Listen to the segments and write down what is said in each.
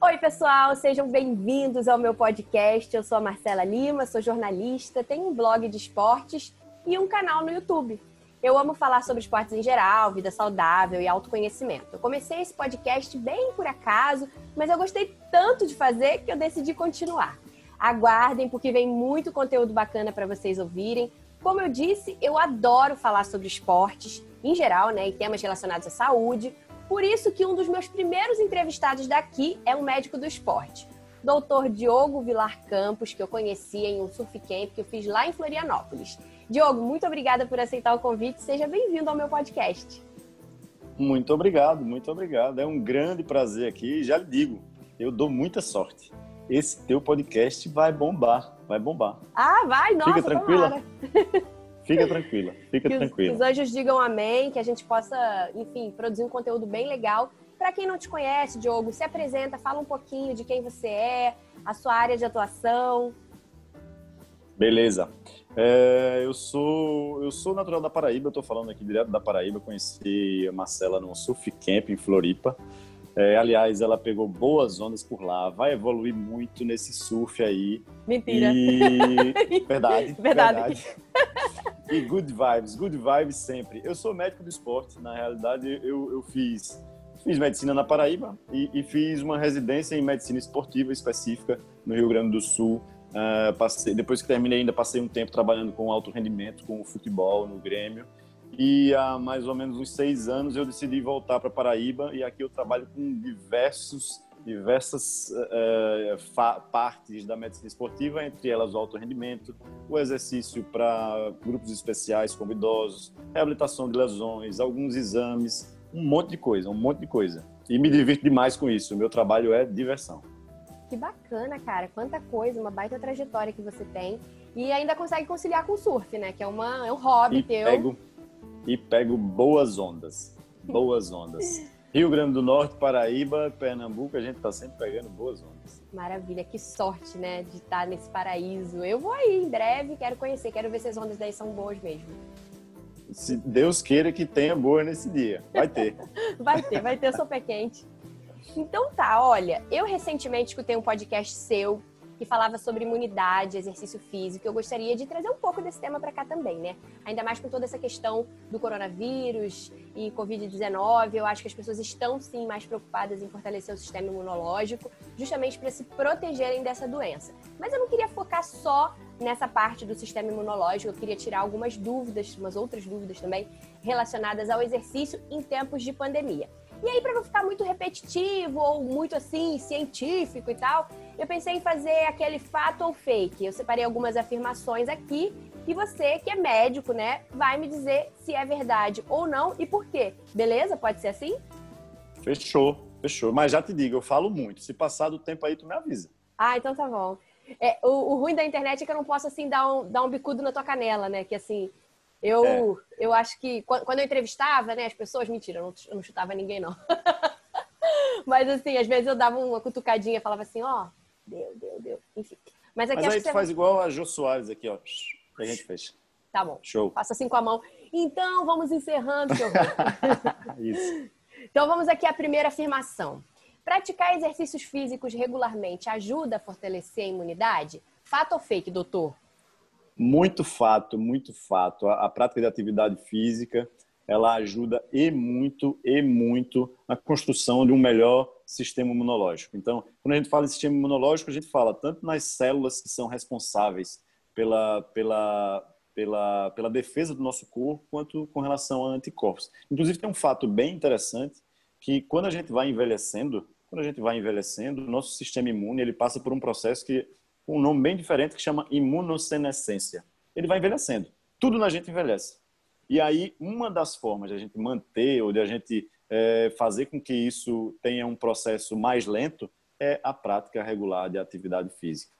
Oi, pessoal, sejam bem-vindos ao meu podcast. Eu sou a Marcela Lima, sou jornalista, tenho um blog de esportes e um canal no YouTube. Eu amo falar sobre esportes em geral, vida saudável e autoconhecimento. Eu comecei esse podcast bem por acaso, mas eu gostei tanto de fazer que eu decidi continuar. Aguardem, porque vem muito conteúdo bacana para vocês ouvirem. Como eu disse, eu adoro falar sobre esportes em geral, né, e temas relacionados à saúde. Por isso que um dos meus primeiros entrevistados daqui é um médico do esporte, Dr. Diogo Vilar Campos, que eu conheci em um surf camp que eu fiz lá em Florianópolis. Diogo, muito obrigada por aceitar o convite. Seja bem-vindo ao meu podcast. Muito obrigado, muito obrigado. É um grande prazer aqui. Já lhe digo, eu dou muita sorte. Esse teu podcast vai bombar, vai bombar. Ah, vai, nossa, Fica tranquila. Fica tranquila, fica que tranquila. Os, os anjos digam amém, que a gente possa, enfim, produzir um conteúdo bem legal. Para quem não te conhece, Diogo, se apresenta, fala um pouquinho de quem você é, a sua área de atuação. Beleza. É, eu sou eu sou natural da Paraíba, estou falando aqui direto da Paraíba. Conheci a Marcela num surf camp em Floripa. É, aliás, ela pegou boas ondas por lá, vai evoluir muito nesse surf aí. Mentira. E... Verdade, verdade. verdade. E good vibes, good vibes sempre. Eu sou médico do esporte, na realidade eu, eu fiz, fiz medicina na Paraíba e, e, fiz uma residência em medicina esportiva específica no Rio Grande do Sul. Uh, passei, depois que terminei, ainda passei um tempo trabalhando com alto rendimento, com o futebol no Grêmio. E há mais ou menos uns seis anos eu decidi voltar para Paraíba e aqui eu trabalho com diversos, diversas uh, partes da medicina esportiva, entre elas o alto rendimento, o exercício para grupos especiais como idosos, reabilitação de lesões, alguns exames, um monte de coisa, um monte de coisa. E me divirto demais com isso. O meu trabalho é diversão. Que bacana, cara. Quanta coisa, uma baita trajetória que você tem. E ainda consegue conciliar com o surf, né? Que é, uma, é um hobby e teu. Pego, e pego boas ondas. Boas ondas. Rio Grande do Norte, Paraíba, Pernambuco, a gente tá sempre pegando boas ondas. Maravilha, que sorte, né, de estar nesse paraíso. Eu vou aí em breve, quero conhecer, quero ver se as ondas daí são boas mesmo. Se Deus queira que tenha boa nesse dia. Vai ter. vai ter, vai ter sopa quente. Então tá, olha, eu recentemente escutei um podcast seu que falava sobre imunidade, exercício físico. Eu gostaria de trazer um pouco desse tema para cá também, né? Ainda mais com toda essa questão do coronavírus e Covid-19. Eu acho que as pessoas estão sim mais preocupadas em fortalecer o sistema imunológico, justamente para se protegerem dessa doença. Mas eu não queria focar só nessa parte do sistema imunológico, eu queria tirar algumas dúvidas, umas outras dúvidas também, relacionadas ao exercício em tempos de pandemia. E aí, para não ficar muito repetitivo ou muito assim, científico e tal, eu pensei em fazer aquele fato ou fake. Eu separei algumas afirmações aqui e você, que é médico, né, vai me dizer se é verdade ou não e por quê. Beleza? Pode ser assim? Fechou, fechou. Mas já te digo, eu falo muito. Se passar do tempo aí, tu me avisa. Ah, então tá bom. É, o, o, ruim da internet é que eu não posso, assim, dar um, dar um bicudo na tua canela, né? Que, assim, eu, é. eu acho que... Quando eu entrevistava, né, as pessoas... Mentira, eu não, eu não chutava ninguém, não. Mas, assim, às vezes eu dava uma cutucadinha, falava assim, ó... Oh, deu, deu, deu. Enfim. Mas, aqui Mas aí tu faz igual a Jô Soares aqui, ó. Que a gente fez. Tá bom. Show. Faça assim com a mão. Então, vamos encerrando, que eu Isso. Então, vamos aqui à primeira afirmação. Praticar exercícios físicos regularmente ajuda a fortalecer a imunidade? Fato ou fake, doutor? Muito fato, muito fato. A, a prática de atividade física, ela ajuda e muito, e muito na construção de um melhor sistema imunológico. Então, quando a gente fala em sistema imunológico, a gente fala tanto nas células que são responsáveis pela, pela, pela, pela defesa do nosso corpo, quanto com relação a anticorpos. Inclusive, tem um fato bem interessante, que quando a gente vai envelhecendo, quando a gente vai envelhecendo, o nosso sistema imune ele passa por um processo que um nome bem diferente que chama imunossenescência. Ele vai envelhecendo. Tudo na gente envelhece. E aí, uma das formas de a gente manter ou de a gente é, fazer com que isso tenha um processo mais lento é a prática regular de atividade física.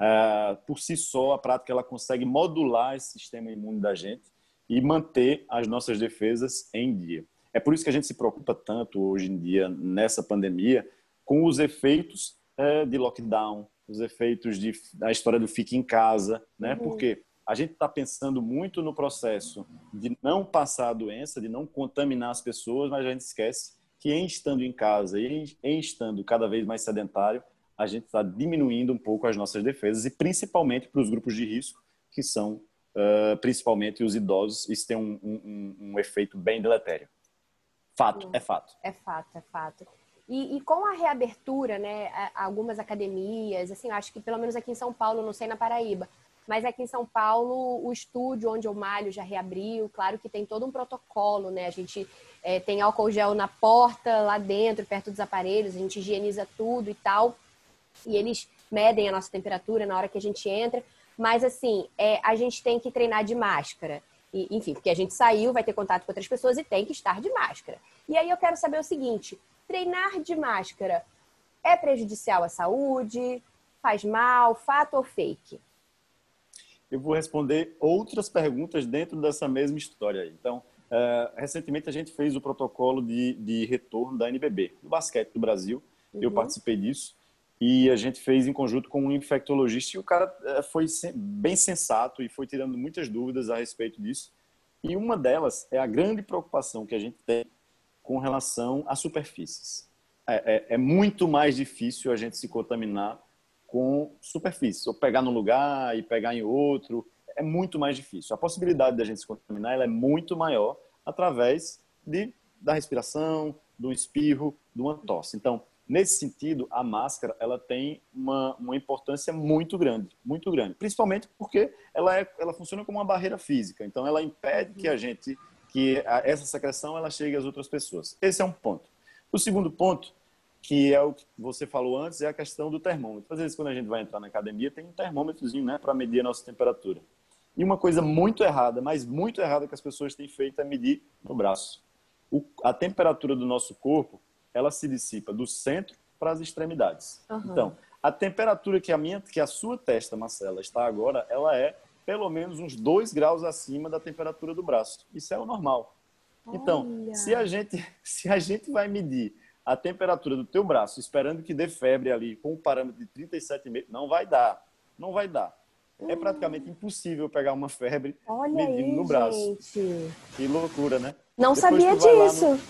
É, por si só, a prática ela consegue modular esse sistema imune da gente e manter as nossas defesas em dia. É por isso que a gente se preocupa tanto hoje em dia, nessa pandemia, com os efeitos é, de lockdown, os efeitos de, da história do fique em casa, né? Uhum. Porque a gente está pensando muito no processo de não passar a doença, de não contaminar as pessoas, mas a gente esquece que em estando em casa e em estando cada vez mais sedentário, a gente está diminuindo um pouco as nossas defesas e principalmente para os grupos de risco, que são uh, principalmente os idosos, isso tem um, um, um efeito bem deletério. Fato, é fato. É fato, é fato. E, e, com a reabertura, né, algumas academias, assim, acho que pelo menos aqui em São Paulo, não sei na Paraíba, mas aqui em São Paulo o estúdio onde eu malho já reabriu, claro que tem todo um protocolo, né? A gente é, tem álcool gel na porta, lá dentro, perto dos aparelhos, a gente higieniza tudo e tal. E eles medem a nossa temperatura na hora que a gente entra. Mas assim, é, a gente tem que treinar de máscara. E, enfim, porque a gente saiu, vai ter contato com outras pessoas e tem que estar de máscara. E aí eu quero saber o seguinte: treinar de máscara é prejudicial à saúde? Faz mal? Fato ou fake? Eu vou responder outras perguntas dentro dessa mesma história. Então, uh, recentemente a gente fez o protocolo de, de retorno da NBB, do basquete do Brasil. Uhum. Eu participei disso e a gente fez em conjunto com um infectologista e o cara uh, foi bem sensato e foi tirando muitas dúvidas a respeito disso. E uma delas é a grande preocupação que a gente tem com relação a superfícies. É, é, é, muito mais difícil a gente se contaminar com superfícies, ou pegar num lugar e pegar em outro, é muito mais difícil. A possibilidade da gente se contaminar ela é muito maior através de, da respiração, do espirro, de uma tosse. Então, nesse sentido, a máscara ela tem uma, uma importância muito grande, muito grande, principalmente porque ela, é, ela funciona como uma barreira física. Então, ela impede que a gente que essa secreção ela chegue às outras pessoas. Esse é um ponto. O segundo ponto, que é o que você falou antes, é a questão do termômetro. Às vezes, quando a gente vai entrar na academia, tem um termômetrozinho né, para medir a nossa temperatura. E uma coisa muito errada, mas muito errada que as pessoas têm feito é medir no braço. O, a temperatura do nosso corpo, ela se dissipa do centro para as extremidades. Uhum. Então, a temperatura que a minha, que a sua testa, Marcela, está agora, ela é pelo menos uns 2 graus acima da temperatura do braço. Isso é o normal. Então, se a, gente, se a gente vai medir a temperatura do teu braço, esperando que dê febre ali com um parâmetro de 37,5, não vai dar. Não vai dar. É hum. praticamente impossível pegar uma febre Olha medindo aí, no braço. Gente. Que loucura, né? Não Depois sabia disso. No,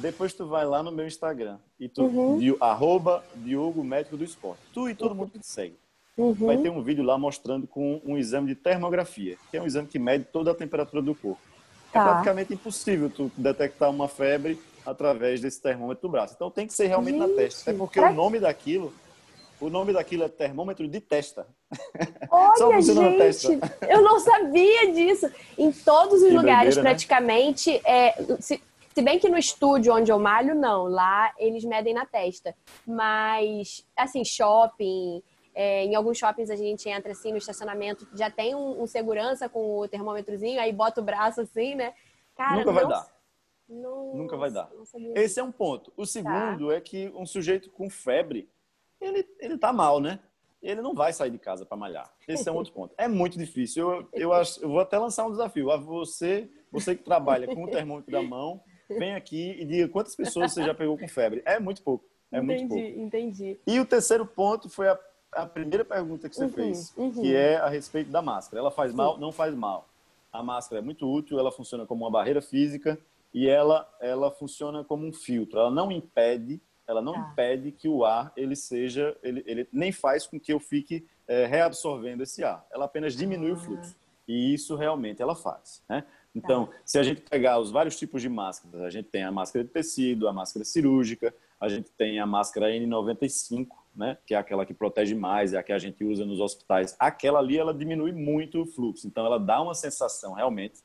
depois tu vai lá no meu Instagram e tu, uhum. di, arroba Diogo Médico do Esporte. Tu e todo mundo que te segue. Uhum. Vai ter um vídeo lá mostrando com um exame de termografia, que é um exame que mede toda a temperatura do corpo. É tá. É praticamente impossível tu detectar uma febre através desse termômetro do braço. Então tem que ser realmente Gente, na testa. É porque pra... o nome daquilo, o nome daquilo é termômetro de testa. Olha, gente, testa. eu não sabia disso. Em todos os que lugares, né? praticamente, né? é, se, se bem que no estúdio onde eu malho, não. Lá eles medem na testa. Mas, assim, shopping, é, em alguns shoppings a gente entra assim no estacionamento, já tem um, um, segurança com o termômetrozinho, aí bota o braço assim, né? Cara, Nunca vai dar. Nunca vai dar. Esse é um ponto. O segundo tá. é que um sujeito com febre, ele, ele tá mal, né? Ele não vai sair de casa para malhar. Esse é um outro ponto. É muito difícil. Eu, eu, acho, eu vou até lançar um desafio. A você, você que trabalha com o termômetro da mão, vem aqui e diga quantas pessoas você já pegou com febre. É muito pouco. É entendi, muito pouco. entendi. E o terceiro ponto foi a a primeira pergunta que você uhum, fez, uhum. que é a respeito da máscara. Ela faz Sim. mal? Não faz mal. A máscara é muito útil, ela funciona como uma barreira física e ela, ela funciona como um filtro. Ela não impede, ela não tá. impede que o ar ele seja, ele, ele nem faz com que eu fique é, reabsorvendo esse ar. Ela apenas diminui ah. o fluxo. E isso realmente ela faz. Né? Então, tá. se a gente pegar os vários tipos de máscaras, a gente tem a máscara de tecido, a máscara cirúrgica, a gente tem a máscara N95, né, que é aquela que protege mais, é a que a gente usa nos hospitais, aquela ali ela diminui muito o fluxo. Então ela dá uma sensação realmente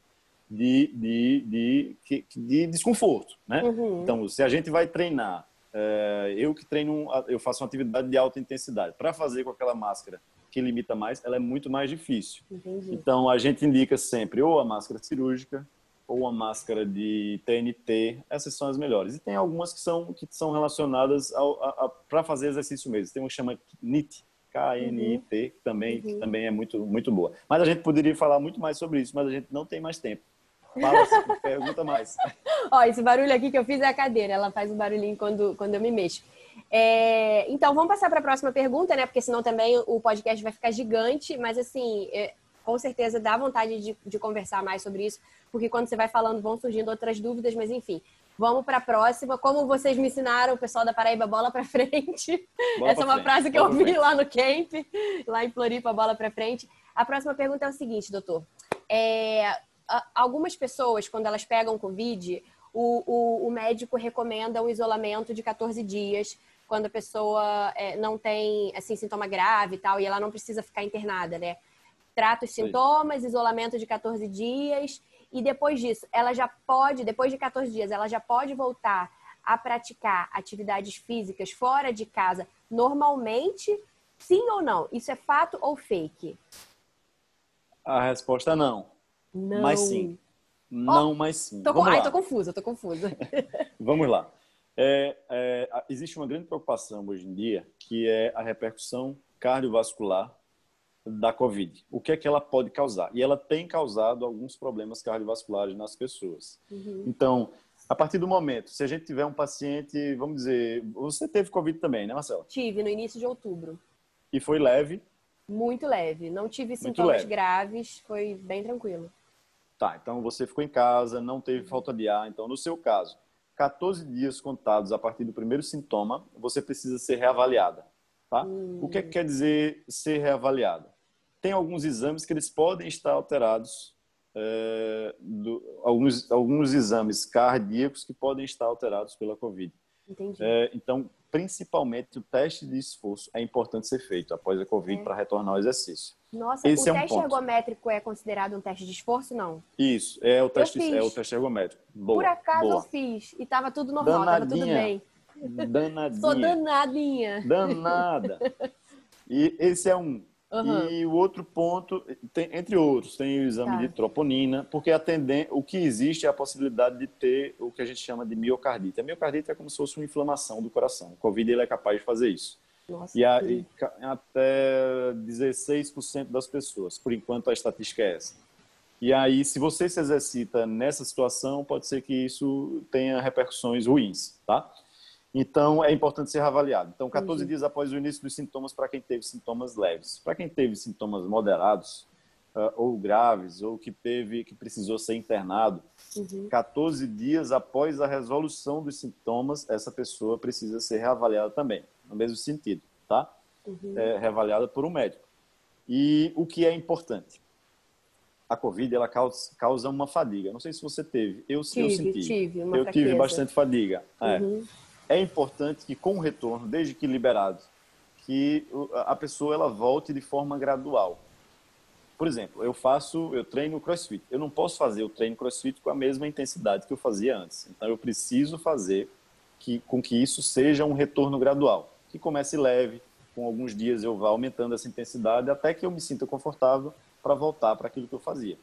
de, de, de, de desconforto. Né? Uhum. Então, se a gente vai treinar, é, eu que treino, eu faço uma atividade de alta intensidade, para fazer com aquela máscara que limita mais, ela é muito mais difícil. Entendi. Então a gente indica sempre ou a máscara cirúrgica ou uma máscara de TNT, essas são as melhores. E tem algumas que são, que são relacionadas para fazer exercício mesmo. Tem uma que chama NIT, K-N-I-T, uhum. que, também, uhum. que também é muito, muito boa. Mas a gente poderia falar muito mais sobre isso, mas a gente não tem mais tempo. Fala, pergunta mais. Ó, esse barulho aqui que eu fiz é a cadeira, ela faz um barulhinho quando, quando eu me mexo. É, então, vamos passar para a próxima pergunta, né? Porque senão também o podcast vai ficar gigante, mas assim, é, com certeza dá vontade de, de conversar mais sobre isso, porque quando você vai falando vão surgindo outras dúvidas, mas enfim. Vamos para a próxima. Como vocês me ensinaram, o pessoal da Paraíba, bola para frente. Bola Essa é uma frente. frase que bola eu vi lá no camp, lá em Floripa, bola para frente. A próxima pergunta é o seguinte, doutor. É, algumas pessoas, quando elas pegam Covid, o, o, o, médico recomenda um isolamento de 14 dias quando a pessoa é, não tem assim sintoma grave e tal, e ela não precisa ficar internada, né? Trata os sintomas, isolamento de 14 dias, e depois disso, ela já pode, depois de 14 dias, ela já pode voltar a praticar atividades físicas fora de casa normalmente? Sim ou não? Isso é fato ou fake? A resposta é não. Não. Mas sim. Não, oh, mas sim. Tô, Vamos ai, lá. tô confusa, tô confusa. Vamos lá. É, é, existe uma grande preocupação hoje em dia, que é a repercussão cardiovascular da Covid. O que é que ela pode causar? E ela tem causado alguns problemas cardiovasculares nas pessoas. Uhum. Então, a partir do momento, se a gente tiver um paciente, vamos dizer, você teve Covid também, né, Marcela? Tive, no início de outubro. E foi leve? Muito leve. Não tive sintomas graves, foi bem tranquilo. Tá, então você ficou em casa, não teve falta de ar. Então, no seu caso, 14 dias contados a partir do primeiro sintoma, você precisa ser reavaliada. Tá? Hum. O que, é que quer dizer ser reavaliada? Tem alguns exames que eles podem estar alterados, é, do, alguns, alguns exames cardíacos que podem estar alterados pela Covid. É, então, principalmente o teste de esforço é importante ser feito após a Covid é. para retornar ao exercício. Nossa, Esse o é teste um ergométrico é considerado um teste de esforço, não? Isso, é o teste, é o teste ergométrico. Boa, Por acaso boa. eu fiz e estava tudo normal, estava tudo bem. Danadinha. Sou danadinha. Danada. E esse é um. Uhum. E o outro ponto, tem, entre outros, tem o exame tá. de troponina, porque atendem, o que existe é a possibilidade de ter o que a gente chama de miocardite. A miocardite é como se fosse uma inflamação do coração. O Covid ele é capaz de fazer isso. Nossa, e, a, e até 16% das pessoas, por enquanto a estatística é essa. E aí, se você se exercita nessa situação, pode ser que isso tenha repercussões ruins, tá? Então, é importante ser avaliado. Então, 14 uhum. dias após o início dos sintomas para quem teve sintomas leves. Para quem teve sintomas moderados uh, ou graves, ou que teve, que precisou ser internado, uhum. 14 dias após a resolução dos sintomas, essa pessoa precisa ser reavaliada também, no mesmo sentido, tá? Uhum. É, reavaliada por um médico. E o que é importante? A COVID, ela causa, uma fadiga. Não sei se você teve. Eu, tive, eu senti. Tive eu fraqueza. tive bastante fadiga. É. Uhum. É é importante que com o retorno, desde que liberado, que a pessoa ela volte de forma gradual. Por exemplo, eu faço, eu treino CrossFit. Eu não posso fazer o treino CrossFit com a mesma intensidade que eu fazia antes. Então eu preciso fazer que, com que isso seja um retorno gradual, que comece leve, com alguns dias eu vá aumentando essa intensidade até que eu me sinta confortável para voltar para aquilo que eu fazia.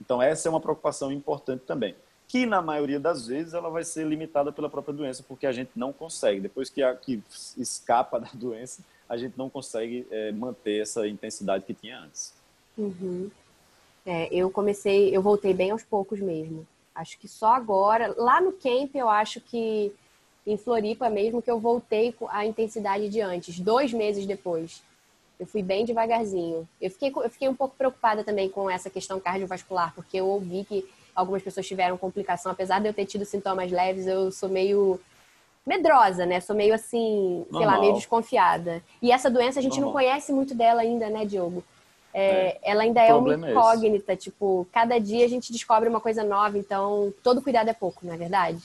Então essa é uma preocupação importante também que na maioria das vezes ela vai ser limitada pela própria doença, porque a gente não consegue. Depois que, a, que escapa da doença, a gente não consegue é, manter essa intensidade que tinha antes. Uhum. É, eu comecei, eu voltei bem aos poucos mesmo. Acho que só agora, lá no camp, eu acho que em Floripa mesmo, que eu voltei com a intensidade de antes, dois meses depois. Eu fui bem devagarzinho. Eu fiquei, eu fiquei um pouco preocupada também com essa questão cardiovascular, porque eu ouvi que algumas pessoas tiveram complicação. Apesar de eu ter tido sintomas leves, eu sou meio medrosa, né? Sou meio assim, Normal. sei lá, meio desconfiada. E essa doença a gente Normal. não conhece muito dela ainda, né, Diogo? É, é. Ela ainda é uma é incógnita, é tipo, cada dia a gente descobre uma coisa nova, então todo cuidado é pouco, não é verdade?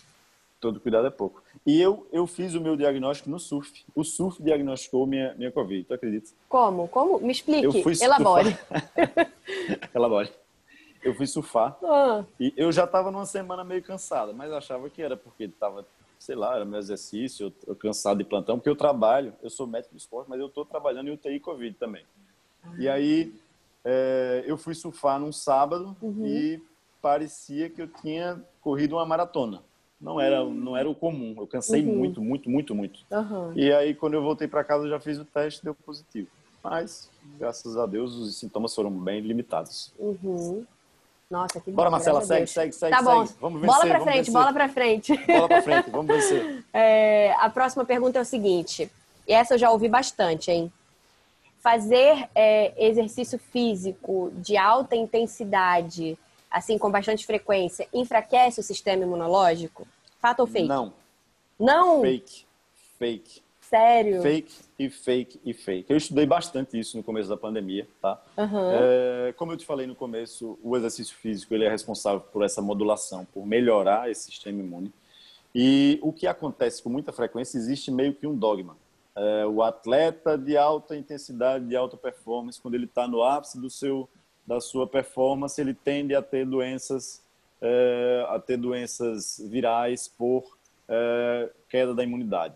Todo cuidado é pouco. E eu, eu fiz o meu diagnóstico no surf. O surf diagnosticou minha, minha Covid, tu acredita? Como? Como? Me explique, eu fui elabore. elabore eu fui surfar. Ah. E eu já estava numa semana meio cansada, mas achava que era porque estava, sei lá, era meu exercício, eu, eu, cansado de plantão, porque eu trabalho, eu sou médico de esporte, mas eu estou trabalhando em UTI Covid também. Ah. E aí é, eu fui surfar num sábado uhum. e parecia que eu tinha corrido uma maratona. Não era, uhum. não era o comum. Eu cansei uhum. muito, muito, muito, muito. E aí, quando eu voltei para casa, eu já fiz o teste deu positivo. Mas, graças a Deus, os sintomas foram bem limitados. Uhum. Nossa, que Bora, Marcela, segue, segue, segue. Tá bom. Segue. Vamos vencer, bola pra frente, bola pra frente. Bola pra frente, vamos vencer. É, a próxima pergunta é o seguinte. E essa eu já ouvi bastante, hein? fazer é, exercício físico de alta intensidade, assim, com bastante frequência, enfraquece o sistema imunológico? Fato ou fake? Não. Não? Fake. Fake. Sério? Fake e fake e fake. Eu estudei bastante isso no começo da pandemia, tá? Uhum. É, como eu te falei no começo, o exercício físico ele é responsável por essa modulação, por melhorar esse sistema imune. E o que acontece com muita frequência, existe meio que um dogma. É, o atleta de alta intensidade, de alta performance, quando ele está no ápice do seu, da sua performance, ele tende a ter doenças, é, a ter doenças virais por é, queda da imunidade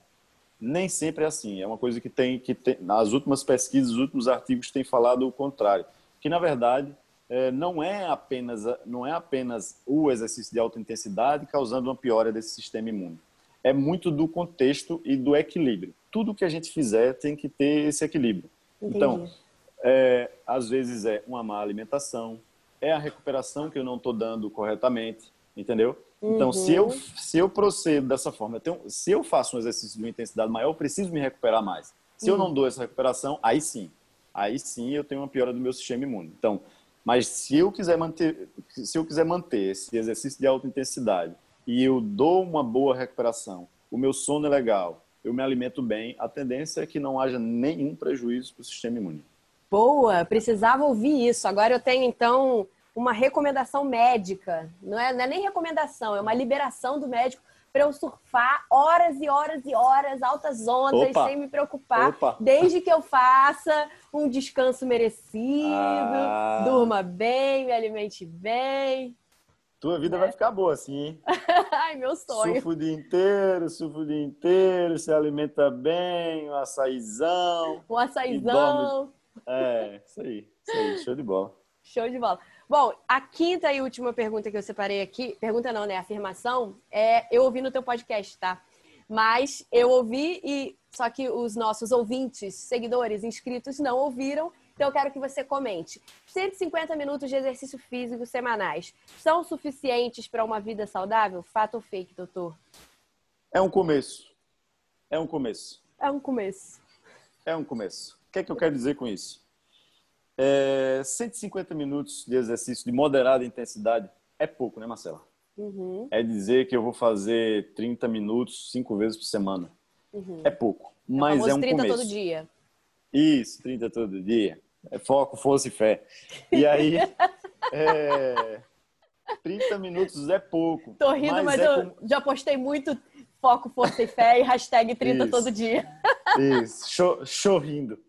nem sempre é assim. É uma coisa que tem que tem, nas últimas pesquisas, os últimos artigos têm falado o contrário, que na verdade é, não é apenas não é apenas o exercício de alta intensidade causando uma piora desse sistema imune. É muito do contexto e do equilíbrio. Tudo que a gente fizer tem que ter esse equilíbrio. Entendi. Então, é, às vezes é uma má alimentação, é a recuperação que eu não estou dando corretamente, entendeu? Então, uhum. se, eu, se eu procedo dessa forma, eu tenho, se eu faço um exercício de uma intensidade maior, eu preciso me recuperar mais. Se uhum. eu não dou essa recuperação, aí sim. Aí sim eu tenho uma piora do meu sistema imune. Então, mas se eu quiser manter, se eu quiser manter esse exercício de alta intensidade e eu dou uma boa recuperação, o meu sono é legal, eu me alimento bem, a tendência é que não haja nenhum prejuízo para o sistema imune. Boa, precisava ouvir isso. Agora eu tenho então uma recomendação médica. Não é, não é nem recomendação, é uma liberação do médico para eu surfar horas e horas e horas, altas ondas, Opa. sem me preocupar, Opa. desde que eu faça um descanso merecido, ah. durma bem, me alimente bem. Tua vida é. vai ficar boa assim, hein? Ai, meu sonho. Surfa o dia inteiro, surfa o dia inteiro, se alimenta bem, um açaizão. Um açaizão. É, isso aí, isso aí, show de bola. Show de bola. Bom, a quinta e última pergunta que eu separei aqui, pergunta não, né? Afirmação, é eu ouvi no teu podcast, tá? Mas eu ouvi e só que os nossos ouvintes, seguidores, inscritos não ouviram. Então eu quero que você comente. 150 minutos de exercício físico semanais são suficientes para uma vida saudável? Fato ou fake, doutor? É um começo. É um começo. É um começo. É um começo. O que é que eu quero dizer com isso? É, 150 minutos de exercício de moderada intensidade é pouco, né, Marcela? Uhum. É dizer que eu vou fazer 30 minutos cinco vezes por semana. Uhum. É pouco, é mas é um 30 começo. todo dia. Isso, 30 todo dia. É foco, força e fé. E aí, é, 30 minutos é pouco. Tô rindo, mas, mas é eu como... já postei muito foco, força e fé e hashtag 30 Isso. todo dia. Isso, chorrindo.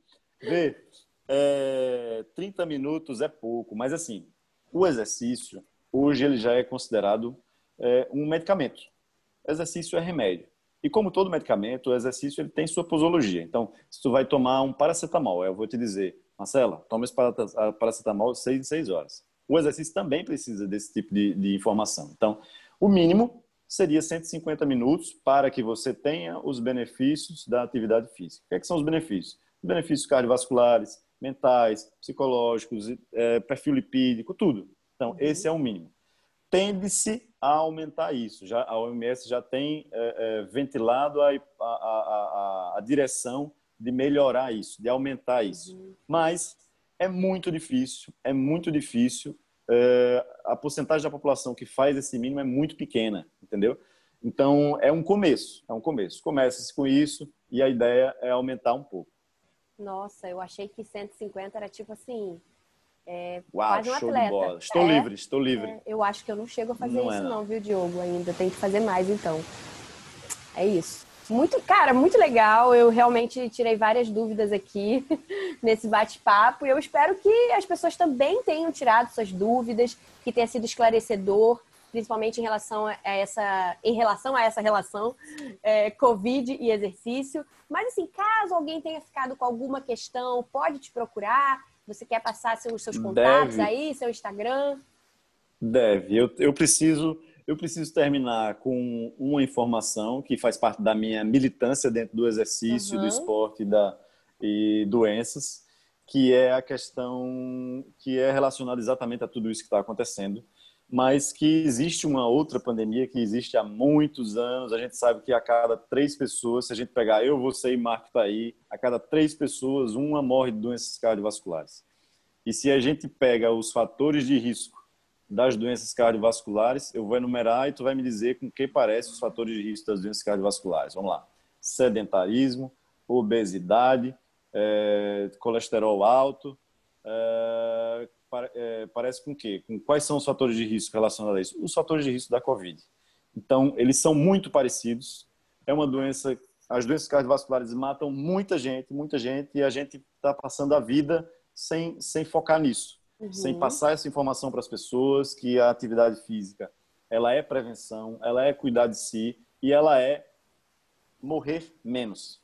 Vê, é, 30 minutos é pouco, mas assim, o exercício, hoje ele já é considerado é, um medicamento. Exercício é remédio. E como todo medicamento, o exercício ele tem sua posologia. Então, se tu vai tomar um paracetamol, eu vou te dizer, Marcela, toma esse paracetamol 6 em 6 horas. O exercício também precisa desse tipo de, de informação. Então, o mínimo seria 150 minutos para que você tenha os benefícios da atividade física. O que, é que são os benefícios? Os benefícios cardiovasculares, mentais, psicológicos, é, perfil lipídico, tudo. Então, uhum. esse é o mínimo. Tende-se a aumentar isso. Já, a OMS já tem é, é, ventilado a, a, a, a, direção de melhorar isso, de aumentar isso. Uhum. Mas é muito difícil, é muito difícil. É, a porcentagem da população que faz esse mínimo é muito pequena, entendeu? Então, é um começo, é um começo. Começa-se com isso e a ideia é aumentar um pouco. Nossa, eu achei que 150 era tipo assim. É, Uau, quase um show atleta. de bola. Estou é, livre, estou livre. É, eu acho que eu não chego a fazer não é, isso, não, viu, Diogo? Ainda tem que fazer mais, então. É isso. Muito, cara, muito legal. Eu realmente tirei várias dúvidas aqui nesse bate-papo. E eu espero que as pessoas também tenham tirado suas dúvidas, que tenha sido esclarecedor principalmente em relação a essa, em relação a essa relação é, Covid e exercício. Mas assim, caso alguém tenha ficado com alguma questão, pode te procurar. Você quer passar seus, seus contatos Deve. aí, seu Instagram? Deve. Eu, eu preciso eu preciso terminar com uma informação que faz parte da minha militância dentro do exercício, uhum. do esporte e, da, e doenças, que é a questão que é relacionada exatamente a tudo isso que está acontecendo mas que existe uma outra pandemia que existe há muitos anos. A gente sabe que a cada três pessoas, se a gente pegar eu, você e Marco está aí, a cada três pessoas, uma morre de doenças cardiovasculares. E se a gente pega os fatores de risco das doenças cardiovasculares, eu vou enumerar e tu vai me dizer com que parece os fatores de risco das doenças cardiovasculares. Vamos lá. Sedentarismo, obesidade, é, colesterol alto, é, é, parece com o quê? Com quais são os fatores de risco relacionados a isso? Os fatores de risco da Covid. Então, eles são muito parecidos. É uma doença, as doenças cardiovasculares matam muita gente, muita gente, e a gente está passando a vida sem, sem focar nisso, uhum. sem passar essa informação para as pessoas que a atividade física ela é prevenção, ela é cuidar de si e ela é morrer menos.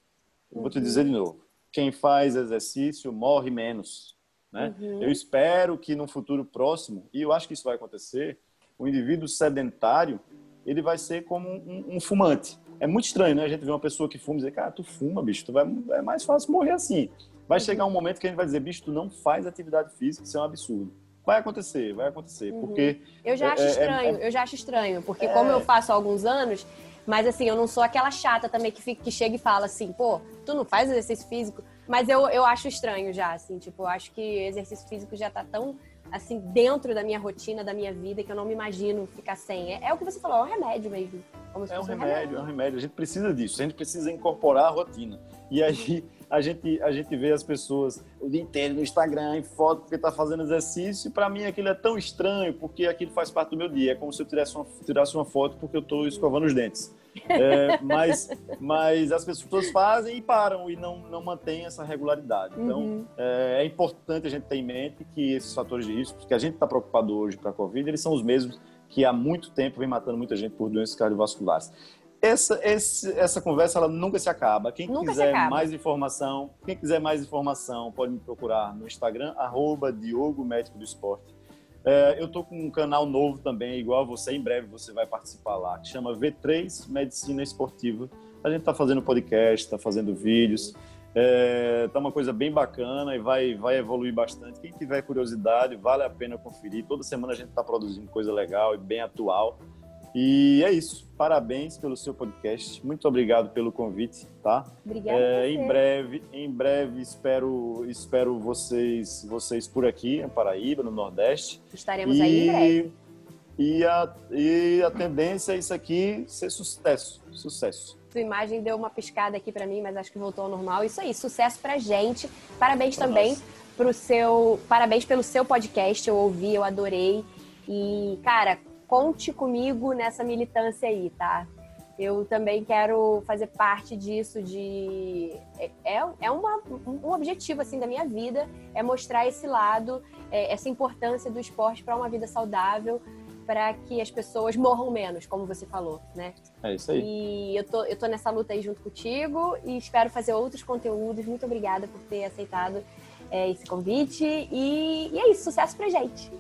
Uhum. Vou te dizer de novo: quem faz exercício morre menos. Né? Uhum. Eu espero que no futuro próximo, e eu acho que isso vai acontecer, o indivíduo sedentário ele vai ser como um, um fumante. É muito estranho, né? A gente vê uma pessoa que fuma e dizer, cara, tu fuma, bicho, tu vai, é mais fácil morrer assim. Vai uhum. chegar um momento que a gente vai dizer, bicho, tu não faz atividade física, isso é um absurdo. Vai acontecer, vai acontecer, uhum. porque... Eu já acho é, é estranho, é, é, eu já acho estranho, porque é. como eu faço há alguns anos, mas assim, eu não sou aquela chata também que, fica, que chega e fala assim, pô, tu não faz exercício físico? Mas eu, eu acho estranho já, assim, tipo, eu acho que exercício físico já tá tão, assim, dentro da minha rotina, da minha vida, que eu não me imagino ficar sem. É, é o que você falou, é um remédio mesmo. é um remédio, remédio, é um remédio. A gente precisa disso, a gente precisa incorporar a rotina. E aí a gente, a gente vê as pessoas o dia inteiro no Instagram, em foto, porque tá fazendo exercício, e para mim aquilo é tão estranho, porque aquilo faz parte do meu dia. É como se eu tirasse uma, tirasse uma foto porque eu tô escovando os dentes. É, mas, mas as pessoas fazem e param e não, não mantêm essa regularidade. Então, uhum. é, é, importante a gente ter em mente que esses fatores de risco que a gente está preocupado hoje para a Covid, eles são os mesmos que há muito tempo vem matando muita gente por doenças cardiovasculares. Essa, esse, essa conversa ela nunca se acaba. Quem nunca quiser mais informação, quem quiser mais informação, pode me procurar no Instagram, arroba Diogo Médico do Esporte. É, eu estou com um canal novo também, igual a você, em breve você vai participar lá, que chama V3 Medicina Esportiva. A gente está fazendo podcast, está fazendo vídeos, é, tá uma coisa bem bacana e vai, vai evoluir bastante. Quem tiver curiosidade, vale a pena conferir. Toda semana a gente está produzindo coisa legal e bem atual. E é isso. Parabéns pelo seu podcast. Muito obrigado pelo convite, tá? Obrigada. É, em breve, em breve espero espero vocês vocês por aqui em Paraíba, no Nordeste. Estaremos e, aí em breve. E a, e a tendência é isso aqui ser sucesso, sucesso. Sua imagem deu uma piscada aqui para mim, mas acho que voltou ao normal. Isso aí, sucesso pra gente. Parabéns pra também nós. pro seu, parabéns pelo seu podcast. Eu ouvi, eu adorei. E, cara, conte comigo nessa militância aí, tá? Eu também quero fazer parte disso de é, é, é uma, um objetivo assim da minha vida é mostrar esse lado, é, essa importância do esporte para uma vida saudável, para que as pessoas morram menos, como você falou, né? É isso aí. E eu tô, eu tô nessa luta aí junto contigo e espero fazer outros conteúdos. Muito obrigada por ter aceitado é, esse convite. E, e é isso, sucesso pra gente!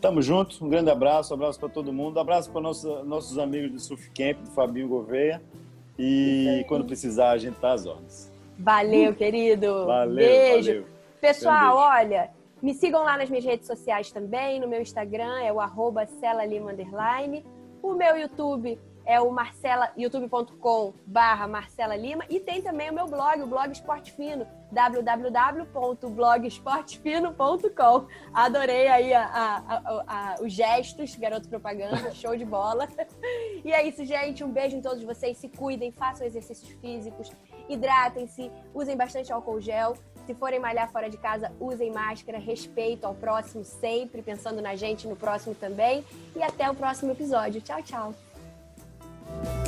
Tamo junto, um grande abraço, um abraço para todo mundo, um abraço para nossos, nossos amigos do Surf Camp, do Fabinho Gouveia. E quando precisar, a gente tá às ordens. Valeu, uh! querido. Valeu, beijo. Valeu. Pessoal, beijo. olha, me sigam lá nas minhas redes sociais também. No meu Instagram é o arroba O meu YouTube é o marcela, youtube.com barra Marcela Lima e tem também o meu blog, o blog Esporte Fino, www.blogesportefino.com. Adorei aí a, a, a, os gestos, garoto propaganda, show de bola. E é isso, gente. Um beijo em todos vocês. Se cuidem, façam exercícios físicos, hidratem-se, usem bastante álcool gel. Se forem malhar fora de casa, usem máscara, respeito ao próximo sempre, pensando na gente no próximo também. E até o próximo episódio. Tchau, tchau. you